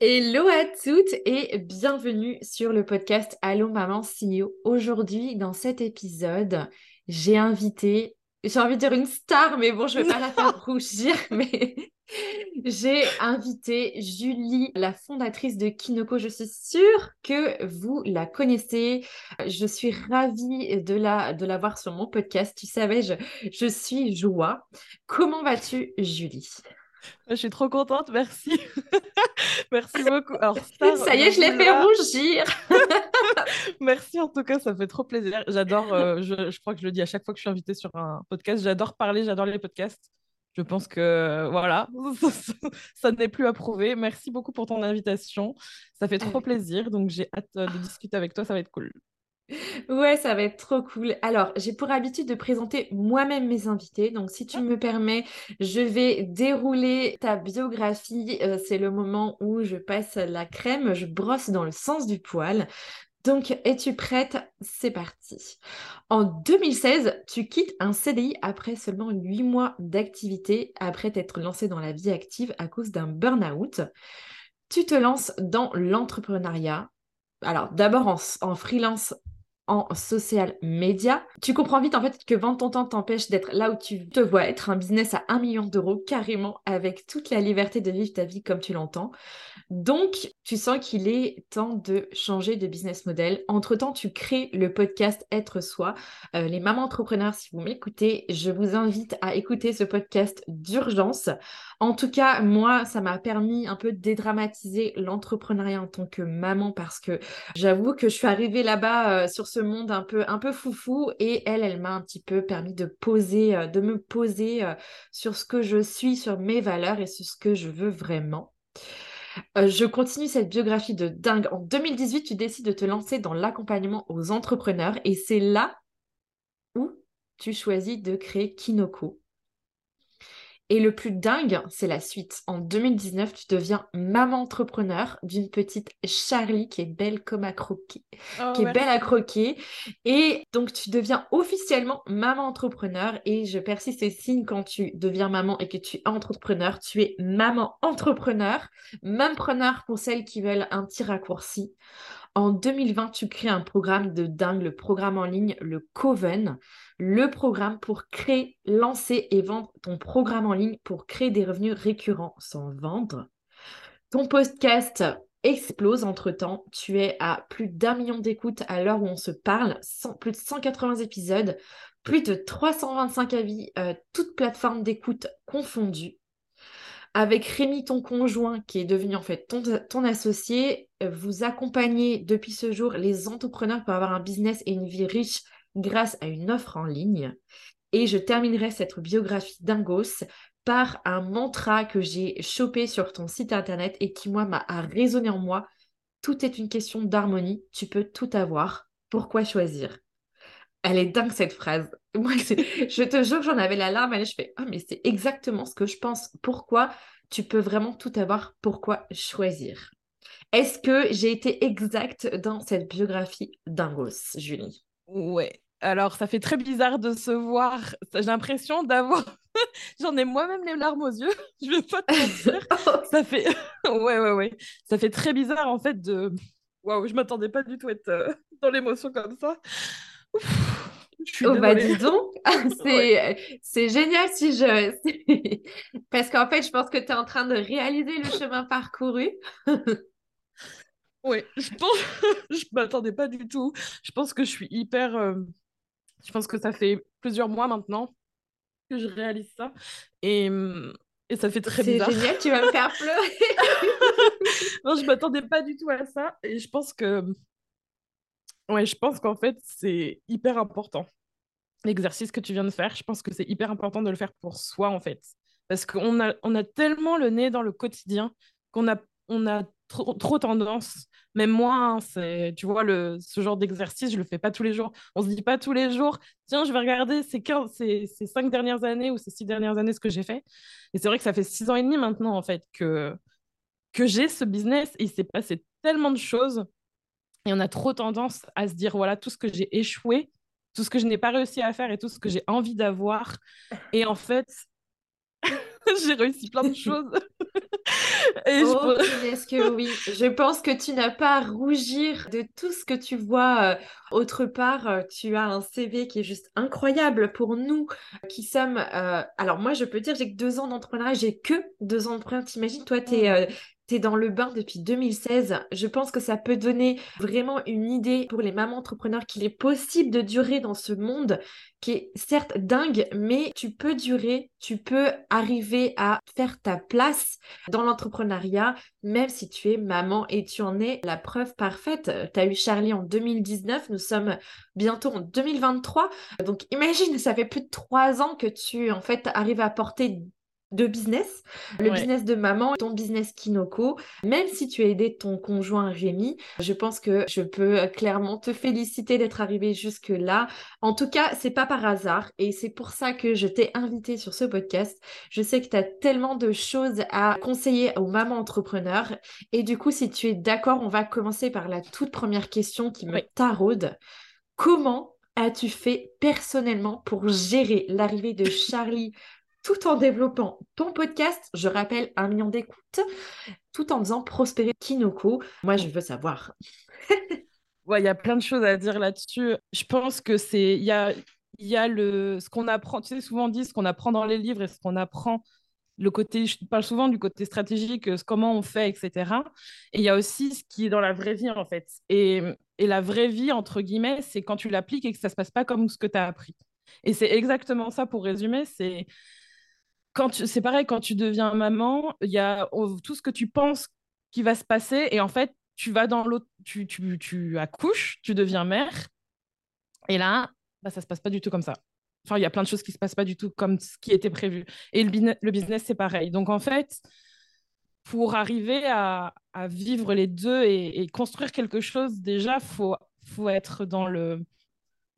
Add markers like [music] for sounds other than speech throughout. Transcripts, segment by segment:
Hello à toutes et bienvenue sur le podcast Allo Maman CEO. Aujourd'hui, dans cet épisode, j'ai invité, j'ai envie de dire une star, mais bon, je vais pas la faire [laughs] rougir, mais j'ai invité Julie, la fondatrice de Kinoko. Je suis sûre que vous la connaissez. Je suis ravie de la, de la voir sur mon podcast. Tu savais, je, je suis joie. Comment vas-tu, Julie? Je suis trop contente, merci. [laughs] merci beaucoup. Alors, ça y est, je l'ai fait rougir. [laughs] merci en tout cas, ça fait trop plaisir. J'adore, euh, je, je, crois que je le dis à chaque fois que je suis invitée sur un podcast, j'adore parler, j'adore les podcasts. Je pense que voilà, [laughs] ça n'est plus à prouver. Merci beaucoup pour ton invitation. Ça fait trop plaisir. Donc j'ai hâte euh, de discuter avec toi. Ça va être cool. Ouais, ça va être trop cool. Alors, j'ai pour habitude de présenter moi-même mes invités. Donc, si tu ah. me permets, je vais dérouler ta biographie. Euh, c'est le moment où je passe la crème, je brosse dans le sens du poil. Donc, es-tu prête? C'est parti. En 2016, tu quittes un CDI après seulement 8 mois d'activité, après t'être lancé dans la vie active à cause d'un burn-out. Tu te lances dans l'entrepreneuriat. Alors, d'abord en, en freelance en social media. Tu comprends vite en fait que vendre ton temps t'empêche d'être là où tu te vois être un business à 1 million d'euros carrément avec toute la liberté de vivre ta vie comme tu l'entends. Donc, tu sens qu'il est temps de changer de business model. Entre-temps, tu crées le podcast Être Soi. Euh, les mamans entrepreneurs, si vous m'écoutez, je vous invite à écouter ce podcast d'urgence. En tout cas, moi, ça m'a permis un peu de dédramatiser l'entrepreneuriat en tant que maman parce que j'avoue que je suis arrivée là-bas euh, sur ce monde un peu, un peu foufou et elle, elle m'a un petit peu permis de poser, euh, de me poser sur ce que je suis, sur mes valeurs et sur ce que je veux vraiment. Euh, je continue cette biographie de dingue. En 2018, tu décides de te lancer dans l'accompagnement aux entrepreneurs et c'est là où tu choisis de créer Kinoko. Et le plus dingue, c'est la suite. En 2019, tu deviens maman entrepreneur d'une petite Charlie qui est belle comme à croquer, oh, qui est belle à croquer. Et donc, tu deviens officiellement maman entrepreneur. Et je persiste et signe quand tu deviens maman et que tu es entrepreneur. Tu es maman entrepreneur, preneur pour celles qui veulent un petit raccourci. En 2020, tu crées un programme de dingue, le programme en ligne, le Coven, le programme pour créer, lancer et vendre ton programme en ligne pour créer des revenus récurrents sans vendre. Ton podcast explose entre-temps. Tu es à plus d'un million d'écoutes à l'heure où on se parle, plus de 180 épisodes, plus de 325 avis, euh, toutes plateformes d'écoute confondues avec Rémi, ton conjoint, qui est devenu en fait ton, associé, euh, vous accompagnez depuis ce jour les entrepreneurs pour avoir un business et une vie riche grâce à une offre en ligne. Et je terminerai cette biographie d'Ingos par un mantra que j'ai chopé sur ton site internet et qui, moi, m'a résonné en moi. Tout est une question d'harmonie. Tu peux tout avoir. Pourquoi choisir? Elle est dingue cette phrase. [laughs] Moi, je te jure que j'en avais la larme. Et je fais, oh, mais c'est exactement ce que je pense. Pourquoi tu peux vraiment tout avoir? Pourquoi choisir? Est-ce que j'ai été exacte dans cette biographie d'Ingos, Julie? Ouais. Alors, ça fait très bizarre de se voir. J'ai l'impression d'avoir. [laughs] J'en ai moi-même les larmes aux yeux. [laughs] Je vais pas te mentir. ça fait. ouais, ouais, ouais. Ça fait très bizarre en fait de. Waouh, je m'attendais pas du tout à être euh, dans l'émotion comme ça. Oh bah dis donc, [laughs] [laughs] c'est génial si je... [laughs] Parce qu'en fait, je pense que tu es en train de réaliser le chemin parcouru. oui, je pense... je m'attendais pas du tout. Je pense que je suis hyper... Euh, je pense que ça fait plusieurs mois maintenant que je réalise ça. Et, et ça fait très bizarre. C'est génial, tu vas me faire pleurer. non, je m'attendais pas du tout à ça. Et je pense que. Ouais, je pense qu'en fait, c'est hyper important. L'exercice que tu viens de faire, je pense que c'est hyper important de le faire pour soi, en fait. Parce qu'on a, on a tellement le nez dans le quotidien qu'on a, on a trop, trop tendance, même moi, hein, tu vois, le, ce genre d'exercice, je le fais pas tous les jours. On se dit pas tous les jours, tiens, je vais regarder ces, 15, ces, ces cinq dernières années ou ces six dernières années ce que j'ai fait. Et c'est vrai que ça fait six ans et demi maintenant, en fait, que, que j'ai ce business. Et il s'est passé tellement de choses. Et on a trop tendance à se dire, voilà, tout ce que j'ai échoué, tout ce que je n'ai pas réussi à faire et tout ce que j'ai envie d'avoir. Et en fait, [laughs] j'ai réussi plein de choses. [laughs] Et oh, je... que oui? Je pense que tu n'as pas à rougir de tout ce que tu vois. Euh, autre part, euh, tu as un CV qui est juste incroyable pour nous qui sommes. Euh, alors, moi, je peux dire, j'ai que deux ans d'entrepreneuriat, j'ai que deux ans d'entrepreneuriat. T'imagines, toi, tu es, mmh dans le bain depuis 2016. Je pense que ça peut donner vraiment une idée pour les mamans entrepreneurs qu'il est possible de durer dans ce monde qui est certes dingue, mais tu peux durer, tu peux arriver à faire ta place dans l'entrepreneuriat, même si tu es maman et tu en es la preuve parfaite. Tu as eu Charlie en 2019, nous sommes bientôt en 2023. Donc imagine, ça fait plus de trois ans que tu en fait arrives à porter de business, le business de maman, ton business Kinoko. Même si tu as aidé ton conjoint Rémi, je pense que je peux clairement te féliciter d'être arrivé jusque là. En tout cas, c'est pas par hasard et c'est pour ça que je t'ai invité sur ce podcast. Je sais que tu as tellement de choses à conseiller aux mamans entrepreneurs et du coup, si tu es d'accord, on va commencer par la toute première question qui me taraude. Comment as-tu fait personnellement pour gérer l'arrivée de Charlie tout en développant ton podcast, je rappelle un million d'écoutes, tout en faisant prospérer Kinoko. Moi, je veux savoir. [laughs] ouais, il y a plein de choses à dire là-dessus. Je pense que c'est il y a il y a le ce qu'on apprend, tu sais souvent dit ce qu'on apprend dans les livres et ce qu'on apprend le côté, je parle souvent du côté stratégique, comment on fait, etc. Et il y a aussi ce qui est dans la vraie vie, en fait. Et, et la vraie vie, entre guillemets, c'est quand tu l'appliques et que ça se passe pas comme ce que tu as appris. Et c'est exactement ça pour résumer, c'est c'est pareil, quand tu deviens maman, il y a tout ce que tu penses qui va se passer et en fait, tu vas dans l'autre, tu, tu, tu, accouches, tu deviens mère et là, bah, ça se passe pas du tout comme ça. Enfin, il y a plein de choses qui se passent pas du tout comme ce qui était prévu. Et le, le business, c'est pareil. Donc en fait, pour arriver à, à vivre les deux et, et, construire quelque chose, déjà, faut faut être dans le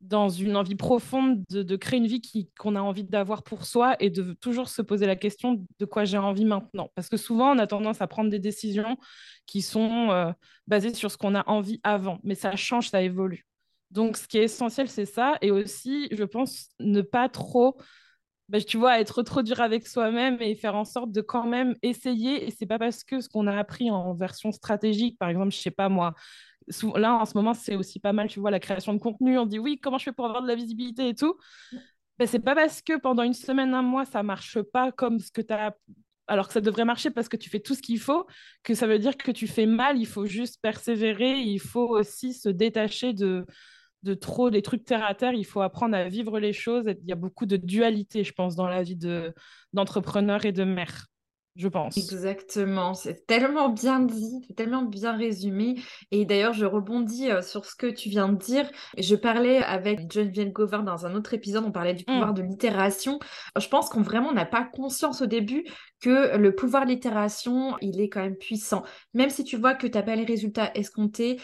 dans une envie profonde de, créer une vie qu'on a envie d'avoir pour soi et de toujours se poser la question de quoi j'ai envie maintenant. Parce que souvent, on a tendance à prendre des décisions qui sont euh, basées sur ce qu'on a envie avant, mais ça change, ça évolue. Donc, ce qui est essentiel, c'est ça. Et aussi, je pense, ne pas trop, bah, tu vois, être trop dur avec soi-même et faire en sorte de quand même essayer. Et c'est pas parce que ce qu'on a appris en version stratégique, par exemple, je sais pas moi, là, en ce moment, c'est aussi pas mal, tu vois, la création de contenu. On dit oui, comment je fais pour avoir de la visibilité et tout. Ben, c'est pas parce que pendant une semaine, un mois, ça marche pas comme ce que tu as. Alors que ça devrait marcher parce que tu fais tout ce qu'il faut, que ça veut dire que tu fais mal. Il faut juste persévérer. Il faut aussi se détacher de, trop des trucs terre à terre. Il faut apprendre à vivre les choses. Il y a beaucoup de dualité, je pense, dans la vie d'entrepreneur et de mère je pense. Exactement, c'est tellement bien dit, tellement bien résumé. Et d'ailleurs, je rebondis euh, sur ce que tu viens de dire. Je parlais avec Geneviève Govin dans un autre épisode, on parlait du pouvoir mmh. de l'itération. Je pense qu'on vraiment n'a pas conscience au début que le pouvoir de l'itération, il est quand même puissant. Même si tu vois que tu n'as pas les résultats escomptés,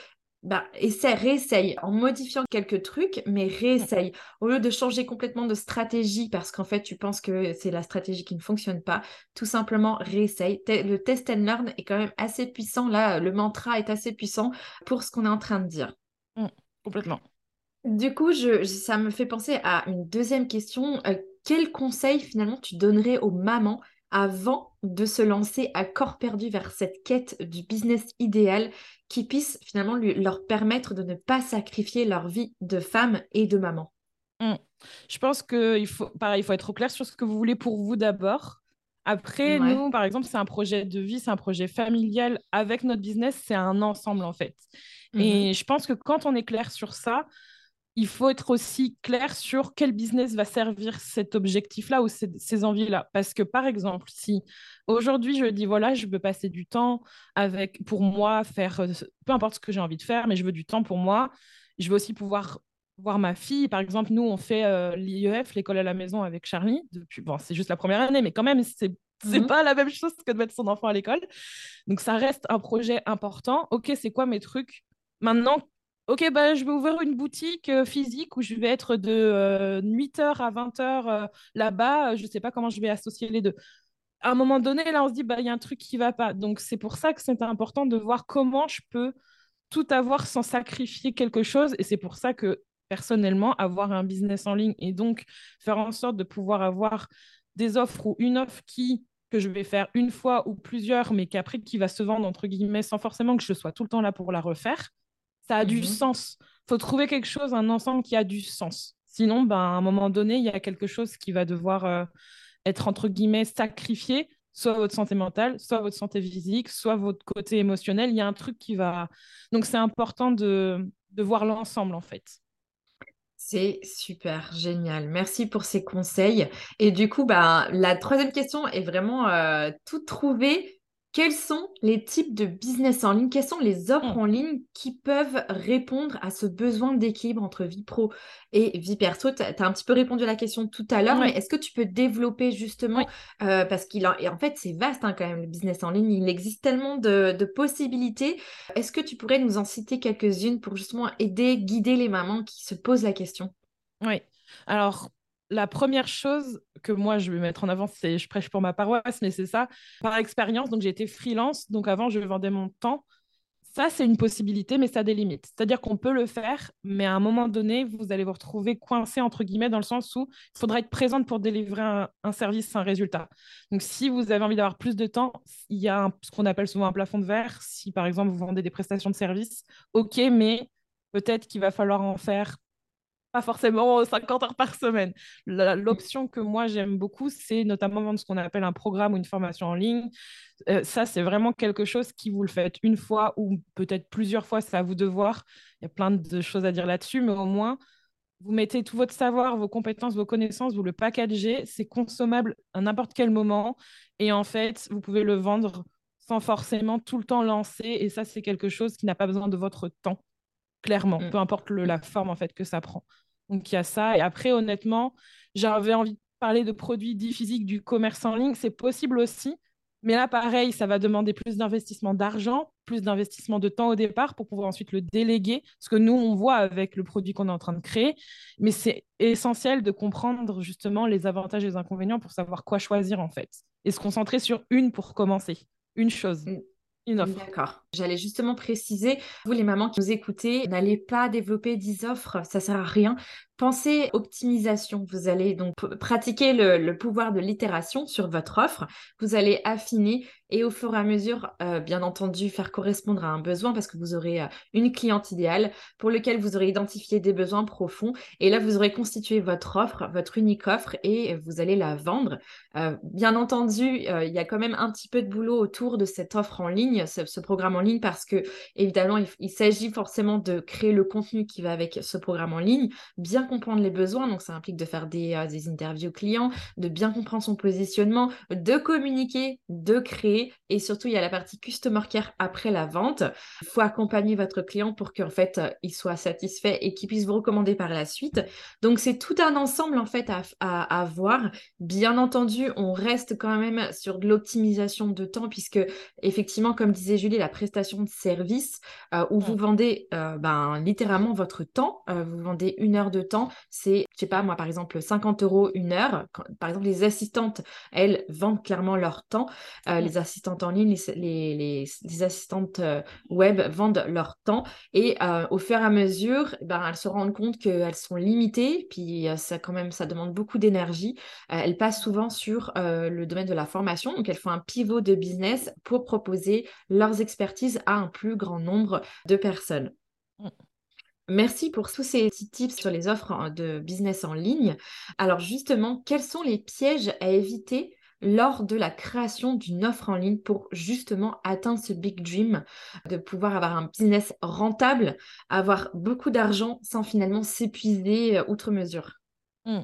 bah, essaie, réessaye en modifiant quelques trucs, mais réessaye. Au lieu de changer complètement de stratégie parce qu'en fait, tu penses que c'est la stratégie qui ne fonctionne pas, tout simplement réessaye. Le test and learn est quand même assez puissant. Là, le mantra est assez puissant pour ce qu'on est en train de dire. Mmh, complètement. Du coup, je, ça me fait penser à une deuxième question. Euh, quel conseil finalement tu donnerais aux mamans avant de se lancer à corps perdu vers cette quête du business idéal qui puisse finalement leur permettre de ne pas sacrifier leur vie de femme et de maman. Mmh. Je pense qu'il faut, pareil, il faut être au clair sur ce que vous voulez pour vous d'abord. Après, nous, par exemple, c'est un projet de vie, c'est un projet familial avec notre business, c'est un ensemble en fait. Et mmh je pense que quand on est clair sur ça, il faut être aussi clair sur quel business va servir cet objectif-là ou ces, ces envies-là. Parce que, par exemple, si aujourd'hui je dis, voilà, je veux passer du temps avec, pour moi, faire euh, peu importe ce que j'ai envie de faire, mais je veux du temps pour moi, je veux aussi pouvoir voir ma fille. Par exemple, nous, on fait euh, l'IEF, l'école à la maison avec Charlie. Depuis, bon, c'est juste la première année, mais quand même, c'est c'est mhm. pas la même chose que de mettre son enfant à l'école. Donc, ça reste un projet important. OK, c'est quoi mes trucs? Maintenant, OK, bah, je vais ouvrir une boutique euh, physique où je vais être de 8h euh, à 20h euh, là-bas. Je ne sais pas comment je vais associer les deux. À un moment donné, là, on se dit, bah, il y a un truc qui ne va pas. Donc, c'est pour ça que c'est important de voir comment je peux tout avoir sans sacrifier quelque chose. Et c'est pour ça que, personnellement, avoir un business en ligne et donc faire en sorte de pouvoir avoir des offres ou une offre qui que je vais faire une fois ou plusieurs, mais qu'après qui va se vendre entre guillemets sans forcément que je sois tout le temps là pour la refaire ça a du mhm. sens. Il faut trouver quelque chose, un ensemble qui a du sens. Sinon, ben, à un moment donné, il y a quelque chose qui va devoir euh, être, entre guillemets, sacrifié, soit votre santé mentale, soit votre santé physique, soit votre côté émotionnel. Il y a un truc qui va... Donc, c'est important de, de voir l'ensemble, en fait. C'est super, génial. Merci pour ces conseils. Et du coup, bah, la troisième question est vraiment euh, tout trouver quels sont les types de business en ligne? Quelles sont les offres mmh. en ligne qui peuvent répondre à ce besoin d'équilibre entre vie pro et vie perso? Tu as un petit peu répondu à la question tout à l'heure, mais est-ce que tu peux développer justement euh, Parce qu'il en fait, c'est vaste hein, quand même le business en ligne. Il existe tellement de, de possibilités. Est-ce que tu pourrais nous en citer quelques-unes pour justement aider, guider les mamans qui se posent la question? Oui. Alors, la première chose que moi je vais mettre en avant, c'est je prêche pour ma paroisse, mais c'est ça, par expérience. Donc j'ai été freelance, donc avant je vendais mon temps. Ça, c'est une possibilité, mais ça a des limites. C'est-à-dire qu'on peut le faire, mais à un moment donné, vous allez vous retrouver coincé, entre guillemets, dans le sens où il faudra être présente pour délivrer un, service, un résultat. Donc, si vous avez envie d'avoir plus de temps, il y a ce qu'on appelle souvent un plafond de verre. Si, par exemple, vous vendez des prestations de service, OK, mais peut-être qu'il va falloir en faire pas forcément 50 heures par semaine. L'option que moi j'aime beaucoup, c'est notamment vendre ce qu'on appelle un programme ou une formation en ligne. Euh, ça, c'est vraiment quelque chose qui vous le faites une fois ou peut-être plusieurs fois, c'est à vous de voir. Il y a plein de choses à dire là-dessus, mais au moins, vous mettez tout votre savoir, vos compétences, vos connaissances, vous le packagez, c'est consommable à n'importe quel moment. Et en fait, vous pouvez le vendre sans forcément tout le temps lancer. Et ça, c'est quelque chose qui n'a pas besoin de votre temps, clairement, mm. peu importe le, la forme en fait que ça prend. Donc il y a ça. Et après, honnêtement, j'avais envie de parler de produits dits physiques du commerce en ligne. C'est possible aussi. Mais là, pareil, ça va demander plus d'investissement d'argent, plus d'investissement de temps au départ pour pouvoir ensuite le déléguer. Ce que nous, on voit avec le produit qu'on est en train de créer. Mais c'est essentiel de comprendre justement les avantages et les inconvénients pour savoir quoi choisir en fait. Et se concentrer sur une pour commencer, une chose. Mm. D'accord. J'allais justement préciser, vous les mamans qui nous écoutez, n'allez pas développer 10 offres, ça sert à rien. Pensez optimisation. Vous allez donc pratiquer le, pouvoir de l'itération sur votre offre. Vous allez affiner et au fur et à mesure, euh, bien entendu, faire correspondre à un besoin parce que vous aurez euh, une cliente idéale pour lequel vous aurez identifié des besoins profonds. Et là, vous aurez constitué votre offre, votre unique offre et vous allez la vendre. Euh, bien entendu, il y a quand même un petit peu de boulot autour de cette offre en ligne, ce, programme en ligne, parce que évidemment, il, il s'agit forcément de créer le contenu qui va avec ce programme en ligne, bien comprendre les besoins, donc ça implique de faire des, euh, des interviews clients, de bien comprendre son positionnement, de communiquer, de créer, et surtout il y a la partie customer care après la vente. Il faut accompagner votre client pour qu'en fait euh, il soit satisfait et qu'il puisse vous recommander par la suite. Donc c'est tout un ensemble en fait à, à, voir. Bien entendu, on reste quand même sur de l'optimisation de temps puisque effectivement, comme disait Julie, la prestation de service euh, où vous vendez ben, littéralement votre temps, vous vendez une heure de temps c'est, je sais pas, moi, par exemple, 50 euros une heure. par exemple, les assistantes, elles vendent clairement leur temps. Euh, les assistantes en ligne, les, les, assistantes euh, web vendent leur temps. Et euh, au fur et à mesure, ben, elles se rendent compte qu'elles sont limitées. Puis ça, quand même, ça demande beaucoup d'énergie. elles passent souvent sur le domaine de la formation. Donc, elles font un pivot de business pour proposer leurs expertises à un plus grand nombre de personnes. Merci pour tous ces petits tips sur les offres de business en ligne. Alors justement, quels sont les pièges à éviter lors de la création d'une offre en ligne pour justement atteindre ce big dream de pouvoir avoir un business rentable, avoir beaucoup d'argent sans finalement s'épuiser euh, outre mesure? Mmh.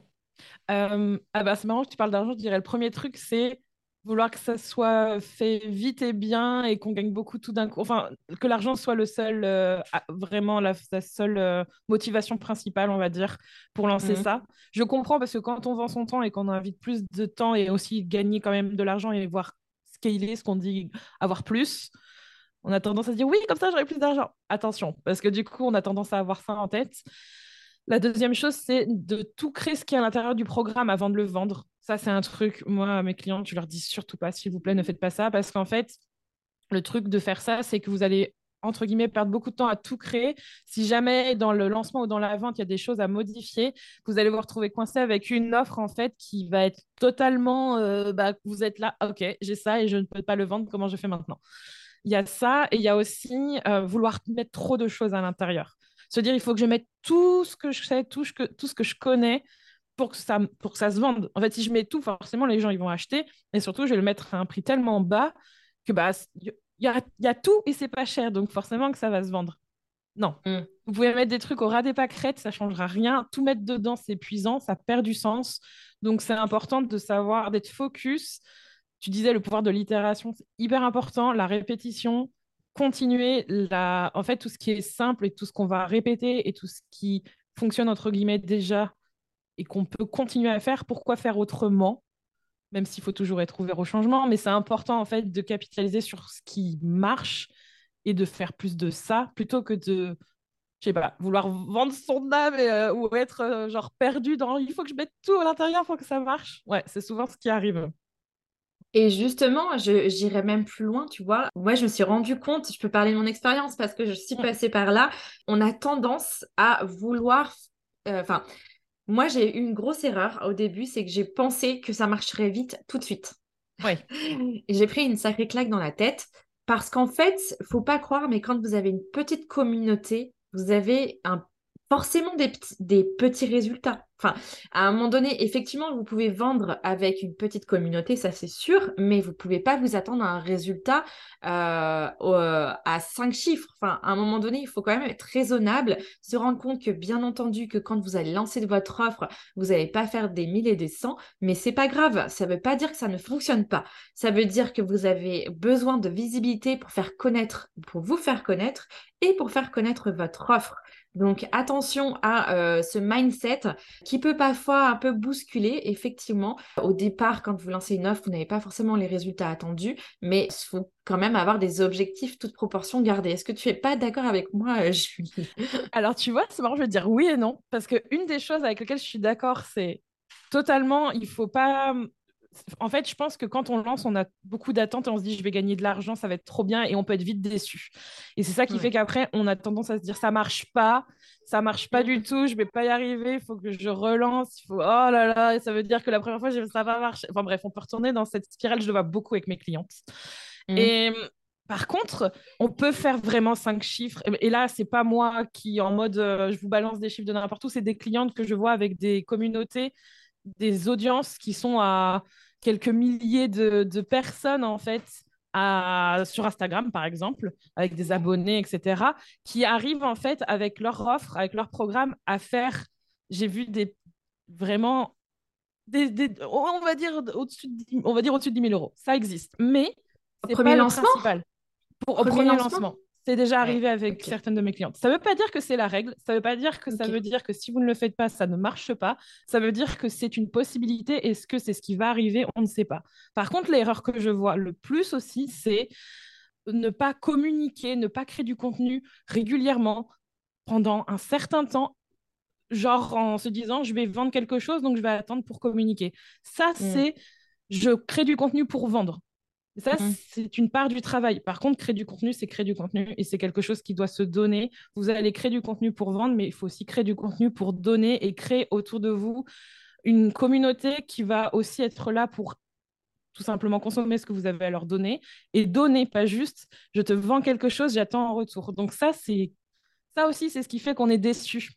euh, ah bah, C'est marrant que tu parles d'argent. Je dirais le premier truc, c'est vouloir que ça soit fait vite et bien et qu'on gagne beaucoup tout d'un coup. Enfin, que l'argent soit le seul, euh, vraiment la, seule euh, motivation principale, on va dire, pour lancer mmh. ça. Je comprends parce que quand on vend son temps et qu'on a envie de plus de temps et aussi gagner quand même de l'argent et voir scaler, ce qu'on dit avoir plus, on a tendance à se dire oui, comme ça j'aurai plus d'argent. Attention, parce que du coup, on a tendance à avoir ça en tête. La deuxième chose, c'est de tout créer ce qui est à l'intérieur du programme avant de le vendre. Ça, c'est un truc, moi, mes clients, je leur dis surtout pas, s'il vous plaît, ne faites pas ça, parce qu'en fait, le truc de faire ça, c'est que vous allez entre guillemets, perdre beaucoup de temps à tout créer. Si jamais dans le lancement ou dans la vente, il y a des choses à modifier, vous allez vous retrouver coincé avec une offre en fait qui va être totalement, euh, bah, vous êtes là, ok, j'ai ça et je ne peux pas le vendre, comment je fais maintenant? Il y a ça et il y a aussi euh, vouloir mettre trop de choses à l'intérieur. Se dire, il faut que je mette tout ce que je sais, tout ce que, tout ce que je connais pour que, ça, pour que ça se vende. En fait, si je mets tout, forcément, les gens, ils vont acheter. Et surtout, je vais le mettre à un prix tellement bas que bah, il y a, y a, tout et c'est pas cher. Donc, forcément, que ça va se vendre. Non. Mm. Vous pouvez mettre des trucs au ras des pâquerettes, ça changera rien. Tout mettre dedans, c'est épuisant, ça perd du sens. Donc, c'est important de savoir, d'être focus. Tu disais, le pouvoir de l'itération, c'est hyper important. La répétition, continuer la... en fait tout ce qui est simple et tout ce qu'on va répéter et tout ce qui fonctionne entre guillemets déjà et qu'on peut continuer à faire, pourquoi faire autrement? Même s'il faut toujours être ouvert au changement, mais c'est important en fait de capitaliser sur ce qui marche et de faire plus de ça plutôt que de je sais pas, vouloir vendre son âme euh, ou être euh, genre perdu dans il faut que je mette tout à l'intérieur pour que ça marche. Ouais, c'est souvent ce qui arrive. Et justement, j'irais même plus loin, tu vois. Moi, je me suis rendu compte, je peux parler de mon expérience parce que je suis passée par là. On a tendance à vouloir. Euh, enfin, moi, j'ai eu une grosse erreur au début, c'est que j'ai pensé que ça marcherait vite tout de suite. Oui. [laughs] J'ai pris une sacrée claque dans la tête parce qu'en fait, faut pas croire, mais quand vous avez une petite communauté, vous avez un forcément des, petits résultats. Enfin, à un moment donné, effectivement, vous pouvez vendre avec une petite communauté, ça c'est sûr, mais vous ne pouvez pas vous attendre à un résultat euh, à cinq chiffres. À un moment donné, il faut quand même être raisonnable, se rendre compte que, bien entendu, que quand vous allez lancer votre offre, vous n'allez pas faire des mille et des cents, mais c'est pas grave. Ça ne veut pas dire que ça ne fonctionne pas. Ça veut dire que vous avez besoin de visibilité pour faire connaître, pour vous faire connaître et pour faire connaître votre offre. Donc attention à euh, ce mindset qui peut parfois un peu bousculer. Effectivement, au départ, quand vous lancez une offre, vous n'avez pas forcément les résultats attendus, mais il faut quand même avoir des objectifs toutes proportions gardées. Est-ce que tu es pas d'accord avec moi, euh, Julie? [laughs] Alors tu vois, c'est marrant, je vais dire oui et non, parce qu'une des choses avec lesquelles je suis d'accord, c'est totalement, il faut pas en fait, je pense que quand on lance, on a beaucoup d'attentes et on se dit je vais gagner de l'argent, ça va être trop bien et on peut être vite déçu. Et c'est ça qui fait qu'après, on a tendance à se dire ça marche pas, ça marche pas du tout, je vais pas y arriver, il faut que je relance, il faut oh là là, ça veut dire que la première fois, ça va marcher. Enfin bref, on peut retourner dans cette spirale, je le vois beaucoup avec mes clientes. Mmh. Et par contre, on peut faire vraiment cinq chiffres. Et là, c'est pas moi qui, en mode, euh, je vous balance des chiffres de n'importe où, c'est des clientes que je vois avec des communautés des audiences qui sont à quelques milliers de, personnes, en fait, à, sur Instagram, par exemple, avec des abonnés, etc., qui arrivent, en fait, avec leur offre, avec leur programme, à faire, j'ai vu des vraiment, des, on va dire au-dessus de, on va dire au-dessus de 10 000 euros. Ça existe. Mais c'est pas lancement le principal. Pour, au premier lancement. C'est déjà arrivé avec certaines de mes clientes. Ça ne veut pas dire que c'est la règle. Ça ne veut pas dire que ça veut dire que si vous ne le faites pas, ça ne marche pas. Ça veut dire que c'est une possibilité. Est-ce que c'est ce qui va arriver? On ne sait pas. Par contre, l'erreur que je vois le plus aussi, c'est ne pas communiquer, ne pas créer du contenu régulièrement pendant un certain temps genre en se disant je vais vendre quelque chose donc je vais attendre pour communiquer. Ça, mm. c'est je crée du contenu pour vendre. Ça, mmh c'est une part du travail. Par contre, créer du contenu, c'est créer du contenu et c'est quelque chose qui doit se donner. Vous allez créer du contenu pour vendre, mais il faut aussi créer du contenu pour donner et créer autour de vous une communauté qui va aussi être là pour tout simplement consommer ce que vous avez à leur donner et donner, pas juste je te vends quelque chose, j'attends en retour. Donc ça, c'est ça aussi, c'est ce qui fait qu'on est déçu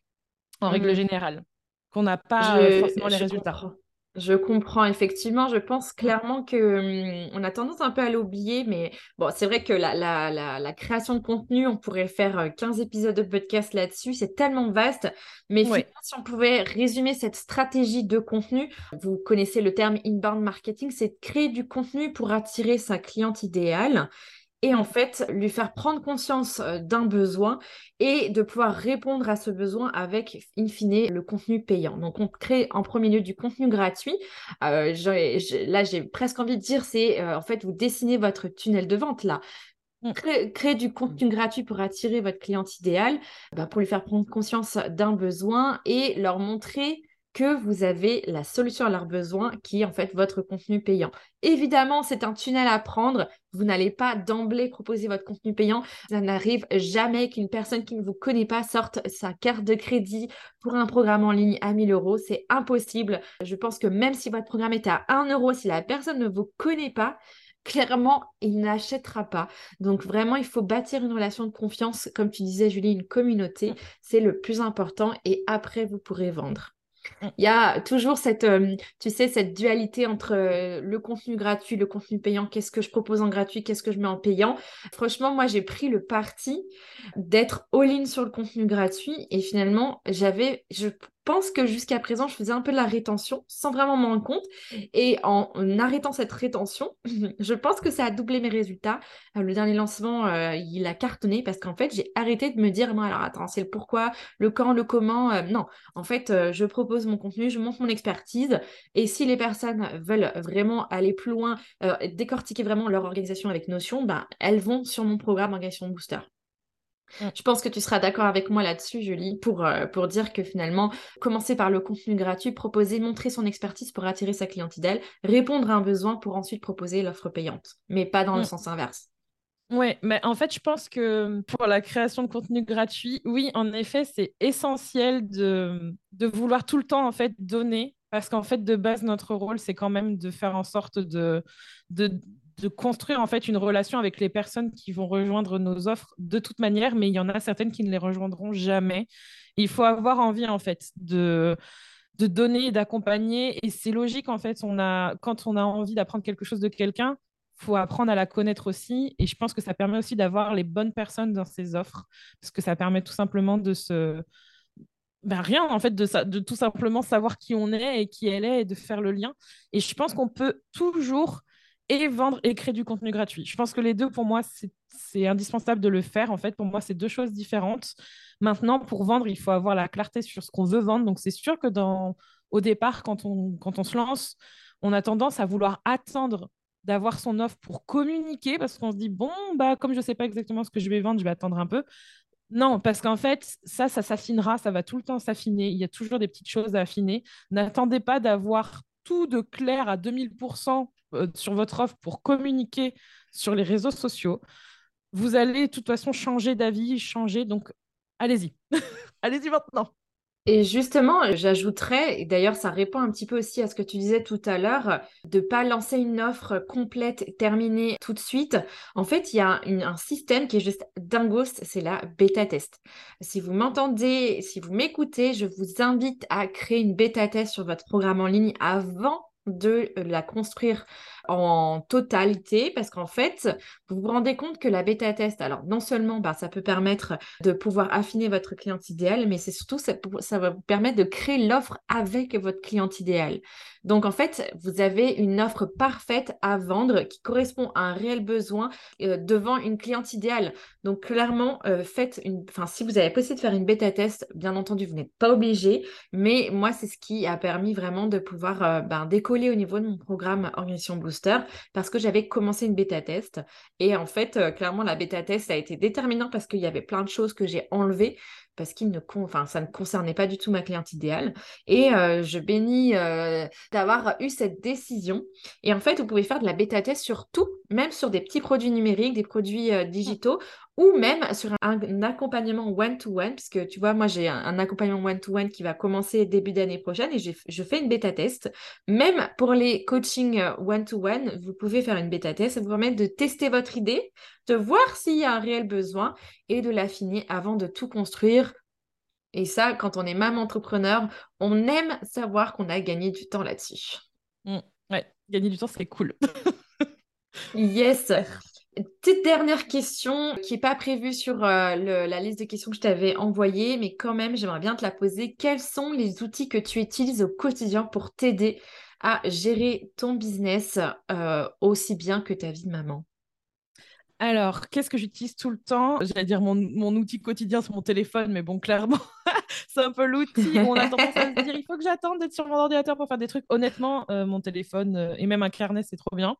en règle mmh générale, qu'on n'a pas forcément les résultats. Je comprends effectivement. Je pense clairement que hum, on a tendance un peu à l'oublier, mais bon, c'est vrai que la, la, la, création de contenu, on pourrait faire 15 euh, épisodes de podcast là-dessus. C'est tellement vaste. Mais si on pouvait résumer cette stratégie de contenu, vous connaissez le terme inbound marketing, c'est de créer du contenu pour attirer sa cliente idéale et en fait lui faire prendre conscience euh, d'un besoin et de pouvoir répondre à ce besoin avec, in fine, le contenu payant. Donc on crée en premier lieu du contenu gratuit. Euh, là, j'ai presque envie de dire, c'est euh, en fait, vous dessinez votre tunnel de vente là. Mm. Créer, du contenu gratuit pour attirer votre cliente idéale, bah, pour lui faire prendre conscience d'un besoin et leur montrer que vous avez la solution à leurs besoins qui est en fait votre contenu payant. Évidemment, c'est un tunnel à prendre. Vous n'allez pas d'emblée proposer votre contenu payant. Ça n'arrive jamais qu'une personne qui ne vous connaît pas sorte sa carte de crédit pour un programme en ligne à 1000 euros. C'est impossible. Je pense que même si votre programme est à 1 euro, si la personne ne vous connaît pas, clairement, il n'achètera pas. Donc vraiment, il faut bâtir une relation de confiance. Comme tu disais, Julie, une communauté, c'est le plus important. Et après, vous pourrez vendre. Il y a toujours cette, euh, tu sais, cette dualité entre euh, le contenu gratuit, le contenu payant. Qu'est-ce que je propose en gratuit, qu'est-ce que je mets en payant. Franchement, moi, j'ai pris le parti d'être all-in sur le contenu gratuit et finalement, j'avais, pense que jusqu'à présent, je faisais un peu de la rétention sans vraiment m'en rendre compte. Et en, arrêtant cette rétention, [laughs] je pense que ça a doublé mes résultats. Euh, le dernier lancement, euh, il a cartonné parce qu'en fait, j'ai arrêté de me dire, non, alors attends, c'est le pourquoi, le quand, le comment. Euh, non, en fait, je propose mon contenu, je montre mon expertise. Et si les personnes veulent vraiment aller plus loin, décortiquer vraiment leur organisation avec Notion, ben, elles vont sur mon programme Organisation Booster. Mm. Je pense que tu seras d'accord avec moi là-dessus, Julie, pour, euh, pour dire que finalement, commencer par le contenu gratuit, proposer, montrer son expertise pour attirer sa cliente idéale, répondre à un besoin pour ensuite proposer l'offre payante, mais pas dans le mm. sens inverse. Oui, mais en fait, je pense que pour la création de contenu gratuit, oui, en effet, c'est essentiel de, de vouloir tout le temps en fait donner, parce qu'en fait, de base, notre rôle, c'est quand même de faire en sorte de, de de construire en fait une relation avec les personnes qui vont rejoindre nos offres de toute manière, mais il y en a certaines qui ne les rejoindront jamais. Il faut avoir envie en fait de de donner, d'accompagner, et c'est logique en fait. On a quand on a envie d'apprendre quelque chose de quelqu'un, faut apprendre à la connaître aussi, et je pense que ça permet aussi d'avoir les bonnes personnes dans ces offres, parce que ça permet tout simplement de se ben rien en fait de, de tout simplement savoir qui on est et qui elle est et de faire le lien. Et je pense qu'on peut toujours et vendre et créer du contenu gratuit. Je pense que les deux, pour moi, c'est indispensable de le faire. En fait, pour moi, c'est deux choses différentes. Maintenant, pour vendre, il faut avoir la clarté sur ce qu'on veut vendre. Donc, c'est sûr que dans, au départ, quand on, quand on se lance, on a tendance à vouloir attendre d'avoir son offre pour communiquer parce qu'on se dit, bon, bah, comme je ne sais pas exactement ce que je vais vendre, je vais attendre un peu. Non, parce qu'en fait, ça, ça s'affinera, ça va tout le temps s'affiner. Il y a toujours des petites choses à affiner. N'attendez pas d'avoir tout de clair à 2000% euh, sur votre offre pour communiquer sur les réseaux sociaux, vous allez de toute façon changer d'avis, changer. Donc, allez-y. [laughs] allez-y maintenant. Et justement, j'ajouterais, et d'ailleurs ça répond un petit peu aussi à ce que tu disais tout à l'heure, de pas lancer une offre complète, terminée tout de suite. En fait, il y a un système qui est juste dingos, c'est la bêta test. Si vous m'entendez, si vous m'écoutez, je vous invite à créer une bêta test sur votre programme en ligne avant de la construire en totalité parce qu'en fait, vous vous rendez compte que la bêta test, alors non seulement bah, ça peut permettre de pouvoir affiner votre cliente idéale, mais c'est surtout ça, ça, va vous permettre de créer l'offre avec votre cliente idéale. Donc en fait, vous avez une offre parfaite à vendre qui correspond à un réel besoin euh, devant une cliente idéale. Donc clairement, euh, faites une, enfin si vous avez possible de faire une bêta test, bien entendu, vous n'êtes pas obligé, mais moi c'est ce qui a permis vraiment de pouvoir euh, ben, décoller au niveau de mon programme Organisation Boost parce que j'avais commencé une bêta test. Et en fait, euh, clairement, la bêta test a été déterminant parce qu'il y avait plein de choses que j'ai enlevées parce qu'il ne enfin, ça ne concernait pas du tout ma cliente idéale. Et euh, je bénis euh, d'avoir eu cette décision. Et en fait, vous pouvez faire de la bêta test sur tout, même sur des petits produits numériques, des produits digitaux ou même sur un, accompagnement one-to-one, puisque tu vois, moi j'ai un, accompagnement one-to-one qui va commencer début d'année prochaine et je fais une bêta test. Même pour les coachings euh, one-to-one, vous pouvez faire une bêta test, ça vous permet de tester votre idée, de voir s'il y a un réel besoin et de l'affiner avant de tout construire Et ça, quand on est maman entrepreneur, on aime savoir qu'on a gagné du temps là-dessus. Mmh. Ouais, gagner du temps, c'est cool. yes. [laughs] Petite dernière question qui n'est pas prévue sur euh, la liste de questions que je t'avais envoyée, mais quand même, j'aimerais bien te la poser. Quels sont les outils que tu utilises au quotidien pour t'aider à gérer ton business euh, aussi bien que ta vie de maman? Alors, qu'est-ce que j'utilise tout le temps? J'allais dire mon, mon, outil quotidien sur mon téléphone, mais bon, clairement, [laughs] c'est un peu l'outil on a tendance à se dire il faut que j'attende d'être sur mon ordinateur pour faire des trucs. Honnêtement, euh, mon téléphone euh, et même un carnet, c'est trop bien.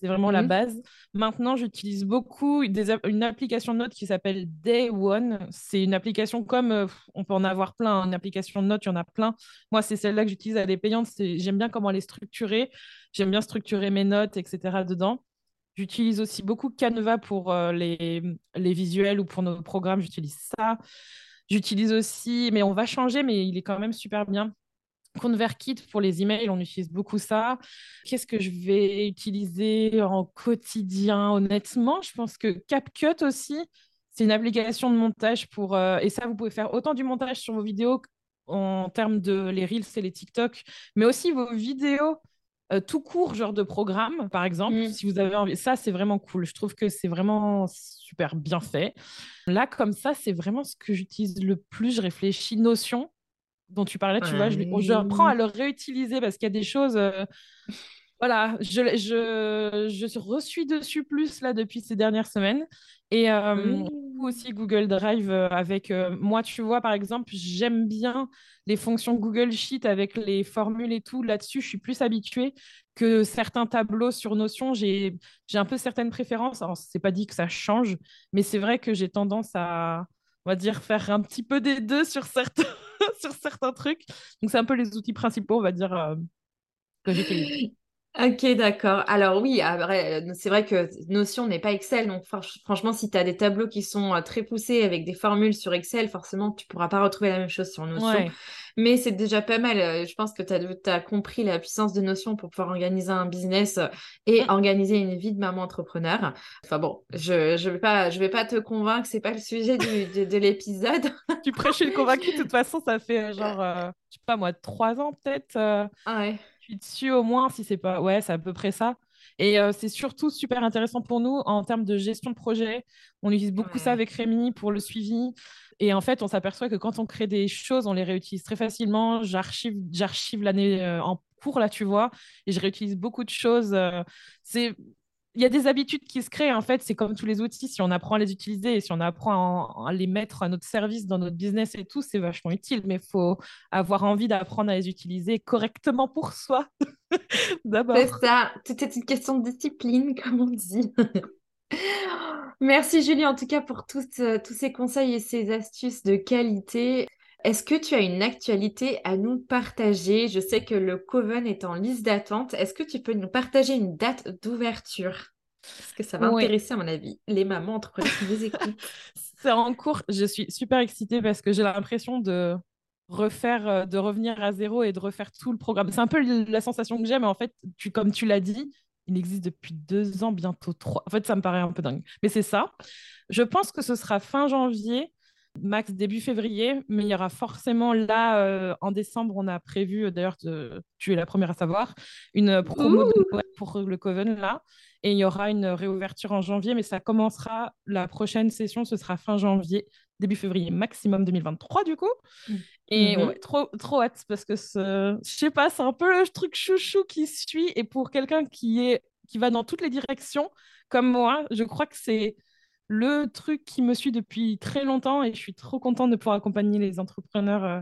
C'est vraiment la base. Maintenant, j'utilise beaucoup une application de notes qui s'appelle Day One. C'est une application comme euh, on peut en avoir plein. Une application de notes, il y en a plein. Moi, c'est celle-là que j'utilise. Elle est payante. J'aime bien comment elle est structurée. J'aime bien structurer mes notes, etc. dedans. J'utilise aussi beaucoup Canva pour euh, les, les visuels ou pour nos programmes, j'utilise ça. J'utilise aussi, mais on va changer, mais il est quand même super bien. ConvertKit pour les emails, on utilise beaucoup ça. Qu'est-ce que je vais utiliser en quotidien? Honnêtement, je pense que CapCut aussi, c'est une application de montage pour. Euh, et ça, vous pouvez faire autant du montage sur vos vidéos en termes de les Reels et les TikTok, mais aussi vos vidéos euh, tout court, genre de programme, par exemple, mm. si vous avez envie. Ça, c'est vraiment cool. Je trouve que c'est vraiment super bien fait. Là, comme ça, c'est vraiment ce que j'utilise le plus. Je réfléchis Notion, dont tu parlais, tu vois, je, je, prends à le réutiliser parce qu'il y a des choses. Euh, voilà, je, je, je reçus dessus plus là depuis ces dernières semaines. Et euh, aussi Google Drive euh, avec euh, moi, tu vois, par exemple, j'aime bien les fonctions Google Sheet avec les formules et tout. Là-dessus, je suis plus habituée que certains tableaux sur Notion. J'ai un peu certaines préférences. Alors, c'est pas dit que ça change, mais c'est vrai que j'ai tendance à, on va dire, faire un petit peu des deux sur certains, [laughs] sur certains trucs. Donc, c'est un peu les outils principaux, on va dire, que j'utilise. [laughs] Ok, d'accord. Alors oui, c'est vrai que Notion n'est pas Excel. Donc franchement, si tu as des tableaux qui sont euh, très poussés avec des formules sur Excel, forcément, tu ne pourras pas retrouver la même chose sur Notion. Mais c'est déjà pas mal. Euh, je pense que tu as, compris la puissance de Notion pour pouvoir organiser un business euh, et organiser une vie de maman entrepreneur. Enfin bon, je ne vais, pas, je vais pas te convaincre, c'est pas le sujet de, l'épisode. [laughs] tu prêches le convaincu, de toute façon, ça fait genre, je sais pas moi, trois ans peut-être. Ah ouais suis dessus au moins, si c'est pas. Ouais, c'est à peu près ça. Et euh, c'est surtout super intéressant pour nous en termes de gestion de projet. On utilise beaucoup ça avec Rémi pour le suivi. Et en fait, on s'aperçoit que quand on crée des choses, on les réutilise très facilement. J'archive, j'archive l'année euh, en cours, là, tu vois, et je réutilise beaucoup de choses. Euh, c'est il y a des habitudes qui se créent. En fait, c'est comme tous les outils. Si on apprend à les utiliser et si on apprend à, les mettre à notre service dans notre business et tout, c'est vachement utile. Mais il faut avoir envie d'apprendre à les utiliser correctement pour soi. [laughs] D'abord. C'est ça. C'était une question de discipline, [laughs] comme on dit. Merci Julie, en tout cas, pour tous, euh, tous ces conseils et ces astuces de qualité. Est-ce que tu as une actualité à nous partager? Je sais que le Coven est en liste d'attente. Est-ce que tu peux nous partager une date d'ouverture? Parce que ça va intéresser, à mon avis, les mamans entre qui nous [laughs] écoutent. C'est en cours. Je suis super excitée parce que j'ai l'impression de refaire, euh, de revenir à zéro et de refaire tout le programme. C'est un peu la sensation que j'ai, mais en fait, tu, comme tu l'as dit, il existe depuis deux ans, bientôt trois. En fait, ça me paraît un peu dingue. Mais c'est ça. Je pense que ce sera fin janvier max début février, mais il y aura forcément là, euh, en décembre, on a prévu, euh, d'ailleurs, tu es la première à savoir, une promo pour le Coven là. Et il y aura une réouverture en janvier, mais ça commencera, la prochaine session, ce sera fin janvier, début février, maximum 2023 du coup. Et mhm. trop, trop hâte parce que ce... je sais pas, c'est un peu le truc chouchou qui suit. Et pour quelqu'un qui, est... qui va dans toutes les directions, comme moi, je crois que c'est le truc qui me suit depuis très longtemps et je suis trop contente de pouvoir accompagner les entrepreneurs euh,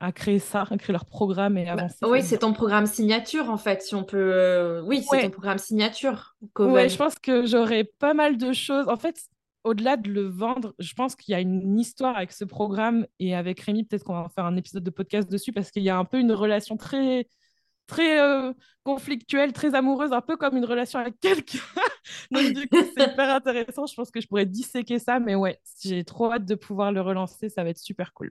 à créer ça, à créer leur programme et bah, avancer. oui, c'est ton programme signature en fait, si on peut. Euh, oui, c'est ton programme signature. Oui, je pense que j'aurai pas mal de choses. En fait, au-delà de le vendre, je pense qu'il y a une histoire avec ce programme et avec Rémi, peut-être qu'on va faire un épisode de podcast dessus parce qu'il y a un peu une relation très très euh, conflictuelle, très amoureuse, un peu comme une relation avec quelqu'un. Donc, du coup, c'est hyper intéressant. Je pense que je pourrais disséquer ça, mais ouais, j'ai trop hâte de pouvoir le relancer. Ça va être super cool.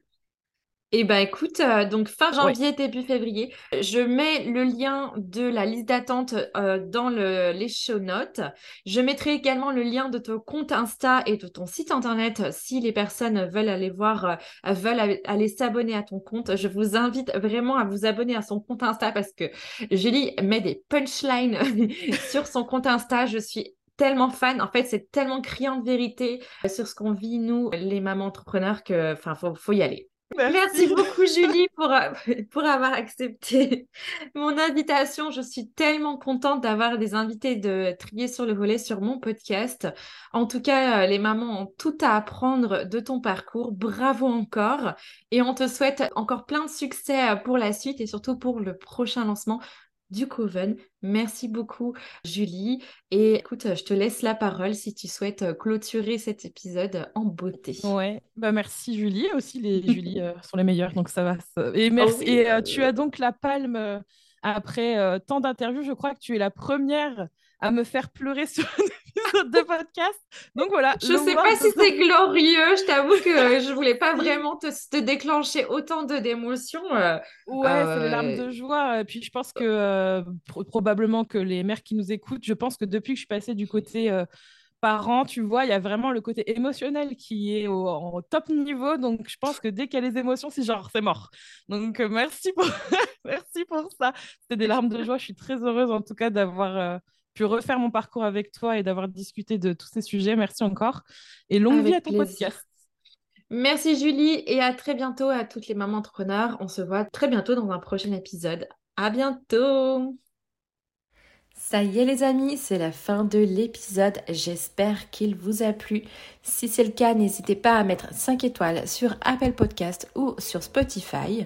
Eh ben écoute, euh, donc fin janvier, début février, je mets le lien de la liste d'attente euh, dans le, les show notes. Je mettrai également le lien de ton compte Insta et de ton site internet si les personnes veulent aller voir, euh, veulent aller s'abonner à ton compte. Je vous invite vraiment à vous abonner à son compte Insta parce que Julie met des punchlines [laughs] sur son compte Insta. Je suis tellement fan. En fait, c'est tellement criant de vérité sur ce qu'on vit, nous, les mamans entrepreneurs, que, enfin, faut, faut y aller. Merci. beaucoup Julie pour, euh, [laughs] pour avoir accepté [laughs] mon invitation. Je suis tellement contente d'avoir des invités de trier sur le volet sur mon podcast. En tout cas, euh, les mamans ont tout à apprendre de ton parcours. Bravo encore. Et on te souhaite encore plein de succès euh, pour la suite et surtout pour le prochain lancement du Coven. Merci beaucoup, Julie. Et écoute, je te laisse la parole si tu souhaites euh, clôturer cet épisode en beauté. Ouais, bah merci, Julie. Aussi, les [laughs] Julie euh, sont les meilleures, donc ça va. Et merci. et euh, tu as donc la palme après tant d'interviews. Je crois que tu es la première à me faire pleurer sur [laughs] épisode [laughs] de podcast. Donc voilà. Je sais pas si c'est glorieux. Je t'avoue que [laughs] je voulais pas vraiment te, te déclencher autant de d'émotions. Euh, ouais, c'est les larmes euh, de joie. Et puis je pense que euh, probablement que les mères qui nous écoutent, je pense que depuis que je suis passée du côté parents, tu vois, il y a vraiment le côté émotionnel qui est au, top niveau. Donc, je pense que dès qu'il y a les émotions, c'est genre, c'est mort. Donc, merci pour, [laughs] merci pour ça. C'était des larmes de joie. Je suis très heureuse, en tout cas, d'avoir pu refaire mon parcours avec toi et d'avoir discuté de tous ces sujets. Merci encore. Et longue vie à ton podcast. Merci Julie et à très bientôt à toutes les mamans entrepreneurs. On se voit très bientôt dans un prochain épisode. À bientôt. Ça y est les amis, c'est la fin de l'épisode. J'espère qu'il vous a plu. Si c'est le cas, n'hésitez pas à mettre 5 étoiles sur Apple Podcast ou sur Spotify.